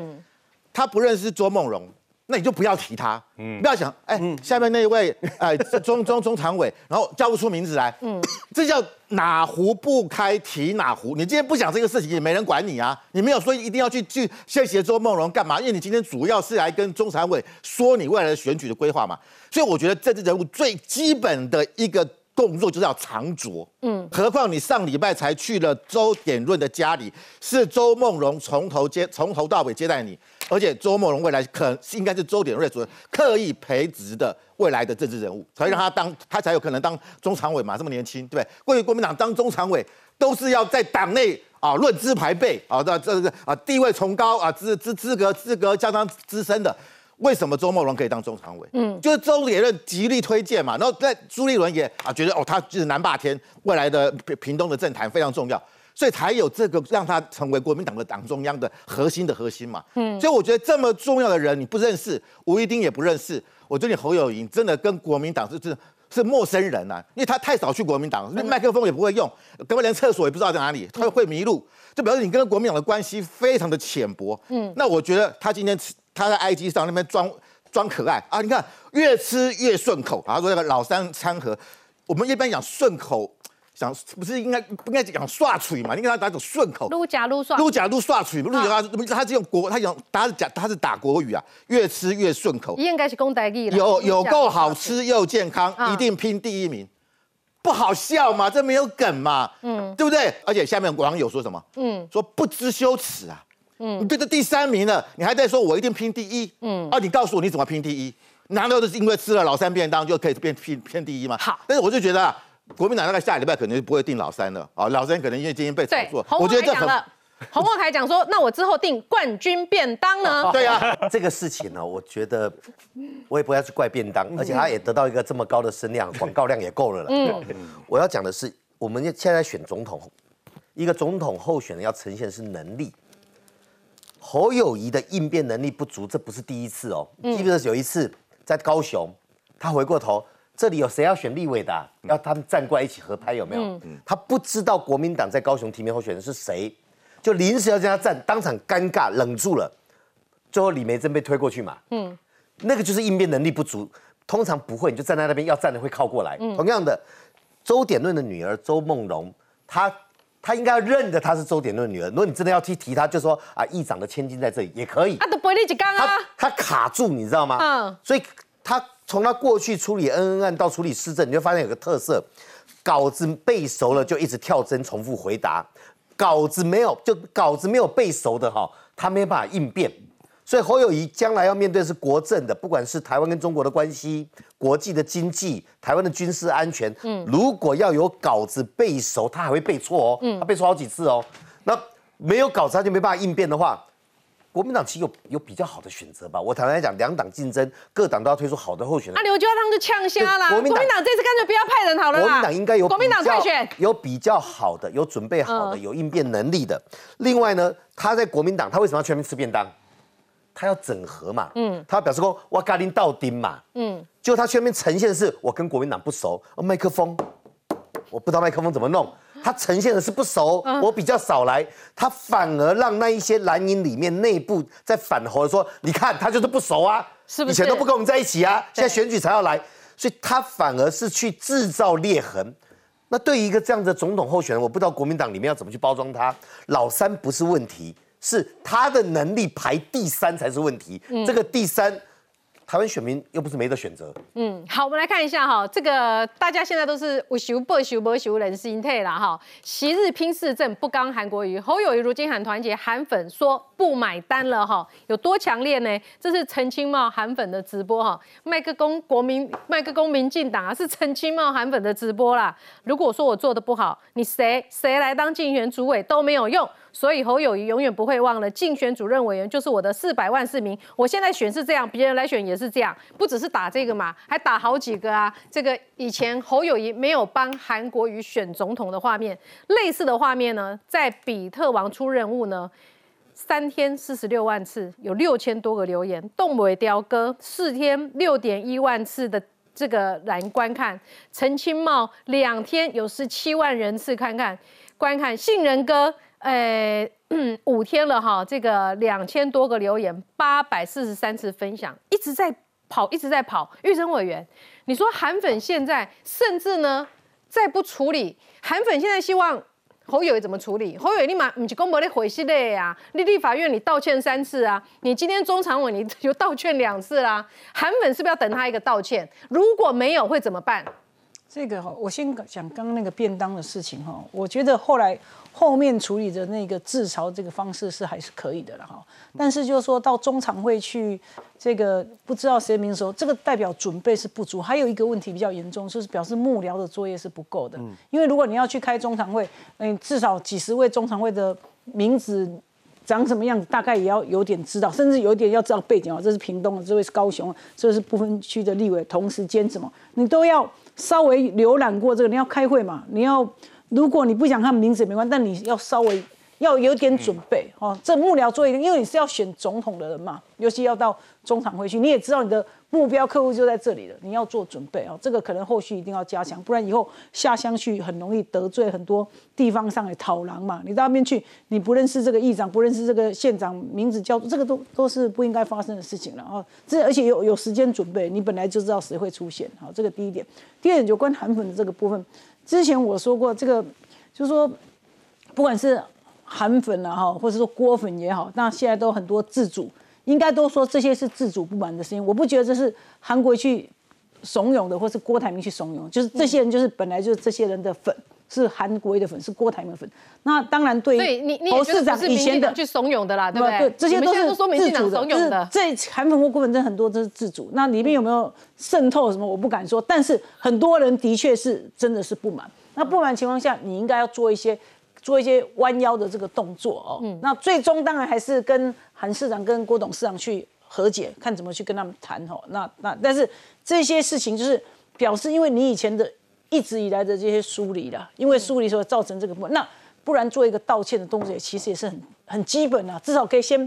他不认识周梦荣，那你就不要提他。嗯，不要想，哎，下面那一位，哎，中中中常委，然后叫不出名字来。嗯，这叫哪壶不开提哪壶。你今天不讲这个事情，也没人管你啊。你没有说一定要去去谢谢周梦荣干嘛？因为你今天主要是来跟中常委说你未来的选举的规划嘛。所以我觉得政治人物最基本的一个。动作就是要藏拙，嗯，何况你上礼拜才去了周点润的家里，是周梦荣从头接从头到尾接待你，而且周梦荣未来可应该是周点润主任刻意培植的未来的政治人物，才让他当他才有可能当中常委嘛，这么年轻，对不对？过去国民党当中常委都是要在党内啊论资排辈啊，这这个啊地位崇高啊资资资格资格相当资深的。为什么周茂伦可以当中常委？嗯，就是周连任极力推荐嘛，然后在朱立伦也啊觉得哦，他就是南霸天未来的屏东的政坛非常重要，所以才有这个让他成为国民党的党中央的核心的核心嘛。嗯，所以我觉得这么重要的人你不认识，吴一丁也不认识，我觉得你侯友谊真的跟国民党是是是陌生人啊，因为他太少去国民党，麦克风也不会用，根本连厕所也不知道在哪里，他会迷路，就表示你跟国民党的关系非常的浅薄。嗯，那我觉得他今天。他在 IG 上那边装装可爱啊！你看越吃越顺口。他说那个老三餐盒，我们一般讲顺口，想不是应该不应该讲刷嘴嘛？你看他打种顺口，撸假撸刷，撸假撸刷嘴，撸假他他是用国，他讲他是讲他是打国语啊，越吃越顺口。应该是公台语有有够好吃又健康，一定拼第一名。不好笑嘛？这没有梗嘛？嗯，对不对？而且下面网友说什么？嗯，说不知羞耻啊！嗯，你对着第三名了，你还在说我一定拼第一？嗯，啊，你告诉我你怎么拼第一？难道就是因为吃了老三便当就可以变拼拼第一吗？好，但是我就觉得啊，国民党大概下礼拜可能就不会定老三了啊，老三可能因为今天被炒作，我觉得这很。洪茂凯讲说：“那我之后定冠军便当呢？” 对啊，这个事情呢，我觉得我也不要去怪便当，而且他也得到一个这么高的声量，广告量也够了了。嗯，我要讲的是，我们现在选总统，一个总统候选人要呈现的是能力。侯友谊的应变能力不足，这不是第一次哦。记得有一次在高雄，他回过头，这里有谁要选立委的，要他们站过来一起合拍，有没有？他不知道国民党在高雄提名候选人是谁。就临时要跟他站，当场尴尬冷住了，最后李梅珍被推过去嘛，嗯，那个就是应变能力不足，通常不会，你就站在那边要站的会靠过来。同样的，周典论的女儿周梦荣，她她应该要认得她是周典论的女儿。如果你真的要去提她，就说啊，议长的千金在这里也可以。啊，都不会立即刚啊，他卡住，你知道吗？嗯，所以他从他过去处理恩恩案到处理市政，你就发现有个特色，稿子背熟了就一直跳针重复回答。稿子没有，就稿子没有背熟的哈，他没办法应变。所以侯友谊将来要面对是国政的，不管是台湾跟中国的关系、国际的经济、台湾的军事安全，嗯，如果要有稿子背熟，他还会背错哦，嗯，他背错好几次哦。那没有稿子他就没办法应变的话。国民党其实有有比较好的选择吧？我坦白讲，两党竞争，各党都要推出好的候选人。那刘家昌就呛瞎了。国民党这次干脆不要派人好了国民党应该有国民党派选，有比较好的，有准备好的，有应变能力的。另外呢，他在国民党，他为什么要全民吃便当？他要整合嘛。嗯。他表示说，我咖喱到丁嘛。嗯。就他全面呈现的是，我跟国民党不熟，麦克风，我不知道麦克风怎么弄。他呈现的是不熟，我比较少来，他反而让那一些蓝营里面内部在反侯说，你看他就是不熟啊，是不是？以前都不跟我们在一起啊，现在选举才要来，所以他反而是去制造裂痕。那对于一个这样的总统候选人，我不知道国民党里面要怎么去包装他。老三不是问题，是他的能力排第三才是问题。这个第三。台湾选民又不是没得选择。嗯，好，我们来看一下哈，这个大家现在都是无修不修不修人心态了哈。昔日拼市政不刚韩国瑜，侯友谊如今喊团结，韩粉说不买单了哈，有多强烈呢？这是陈清茂韩粉的直播哈，麦克公国民麦克公民进党啊，是陈清茂韩粉的直播啦。如果说我做的不好，你谁谁来当竞选主委都没有用。所以侯友谊永远不会忘了，竞选主任委员就是我的四百万市民。我现在选是这样，别人来选也是这样，不只是打这个嘛，还打好几个啊。这个以前侯友谊没有帮韩国瑜选总统的画面，类似的画面呢，在比特王出任务呢，三天四十六万次，有六千多个留言，动尾雕哥四天六点一万次的这个来观看，陈清茂两天有十七万人次看看观看，杏仁哥。呃，五天了哈，这个两千多个留言，八百四十三次分享，一直在跑，一直在跑。玉珍委员，你说韩粉现在甚至呢，再不处理，韩粉现在希望侯友怎么处理？侯友立马你公布的回信嘞呀，立立法院你道歉三次啊，你今天中常委你 就道歉两次啦，韩粉是不是要等他一个道歉？如果没有会怎么办？这个哈，我先讲刚刚那个便当的事情哈，我觉得后来后面处理的那个自嘲这个方式是还是可以的了哈，但是就是说到中常会去这个不知道谁名的时候，这个代表准备是不足，还有一个问题比较严重，就是表示幕僚的作业是不够的，因为如果你要去开中常会，嗯，至少几十位中常会的名字长什么样子，大概也要有点知道，甚至有点要知道背景啊，这是屏东的，这位是高雄，这是不分区的立委，同时兼什么，你都要。稍微浏览过这个，你要开会嘛？你要，如果你不想看名字也没关系，但你要稍微要有点准备哦。这幕僚做一个，因为你是要选总统的人嘛，尤其要到中场会去，你也知道你的目标客户就在这里了，你要做准备哦。这个可能后续一定要加强，不然以后下乡去很容易得罪很多地方上的讨狼嘛。你到那边去，你不认识这个议长，不认识这个县长，名字叫这个都都是不应该发生的事情了哦。这而且有有时间准备，你本来就知道谁会出现，好，这个第一点。第二点就关韩粉的这个部分，之前我说过，这个就是说，不管是韩粉啊哈，或者说郭粉也好，那现在都很多自主，应该都说这些是自主不满的声音。我不觉得这是韩国去怂恿的，或是郭台铭去怂恿，就是这些人就是本来就是这些人的粉，是韩国的粉，是郭台铭的粉。那当然对，所以你你侯市长以前的去怂恿的啦，对不对？这些都是自主的，就是这韩粉或郭粉真很多都是自主。那里面有没有渗透什么？我不敢说，但是很多人的确是真的是不满。那不满情况下，你应该要做一些做一些弯腰的这个动作哦。嗯。那最终当然还是跟韩市长跟郭董事长去和解，看怎么去跟他们谈哦。那那但是这些事情就是表示，因为你以前的。一直以来的这些疏离了，因为疏离所造成这个不，那不然做一个道歉的动作，其实也是很很基本的，至少可以先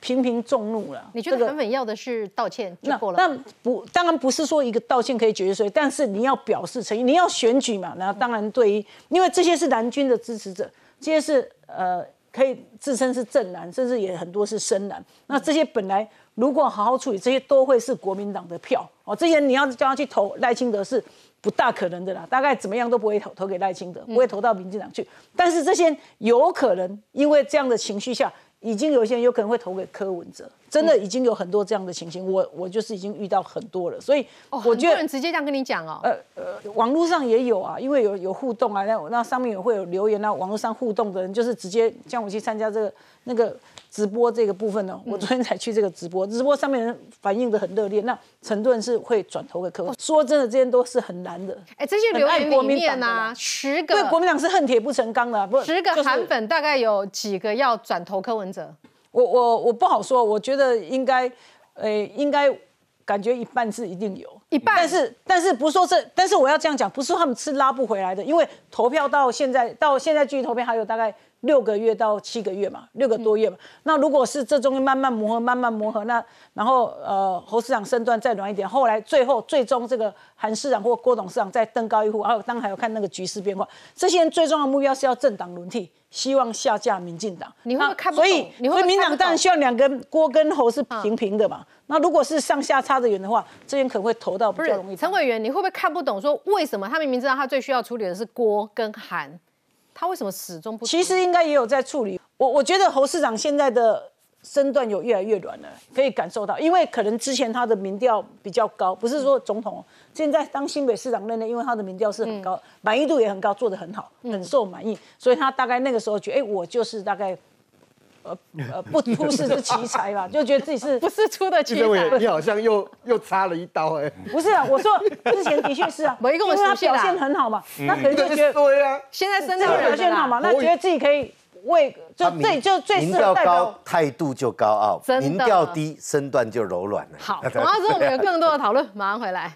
平平众怒了。你觉得韩粉要的是道歉就够了？那不，当然不是说一个道歉可以解决所有，但是你要表示诚意，你要选举嘛。那当然对于，因为这些是蓝军的支持者，这些是呃可以自称是正蓝，甚至也很多是深蓝。那这些本来如果好好处理，这些都会是国民党的票哦。这些你要叫他去投赖清德是。不大可能的啦，大概怎么样都不会投投给赖清德，不会投到民进党去。但是这些有可能因为这样的情绪下，已经有些人有可能会投给柯文哲，真的已经有很多这样的情形。我我就是已经遇到很多了，所以我觉得人直接这样跟你讲哦。呃呃，网络上也有啊，因为有有互动啊，那那上面也会有留言啊，网络上互动的人就是直接叫我去参加这个那个。直播这个部分呢，我昨天才去这个直播，直播上面人反应的很热烈。那陈顿是会转投给客户，说真的，这些都是很难的。哎，这些留言里面啊，十个对国民党是恨铁不成钢的，不十个韩粉大概有几个要转投柯文哲？我我我不好说，我觉得应该，呃，应该感觉一半是一定有，一半。但是但是不说这，但是我要这样讲，不是说他们吃拉不回来的，因为投票到现在到现在距离投票还有大概。六个月到七个月嘛，六个多月嘛。那如果是这中间慢慢磨合，慢慢磨合，那然后呃侯市长身段再软一点，后来最后最终这个韩市长或郭董事长再登高一呼，还有当然还要看那个局势变化。这些人最重要的目标是要政党轮替，希望下架民进党。你会看不懂？所以所以民党当然希望两个郭跟侯是平平的嘛。那如果是上下差得远的话，这边可能会投到比较容易。陈委员，你会不会看不懂？说为什么他明明知道他最需要处理的是郭跟韩？他为什么始终不？其实应该也有在处理。我我觉得侯市长现在的身段有越来越软了，可以感受到，因为可能之前他的民调比较高，不是说总统现在当新北市长任内，因为他的民调是很高，满意度也很高，做得很好，很受满意，所以他大概那个时候觉得，哎，我就是大概。呃呃，不出世是奇才吧，就觉得自己是 不是出的奇才？你好像又又插了一刀哎！不是啊，我说之前的确是啊，因为他表现很好嘛，那可能就觉得对啊，现在身上表现好嘛，那觉得自己可以为就最就最民调高，态度就高傲；民调低，身段就柔软了。好，马上之后我们有更多的讨论，马上回来。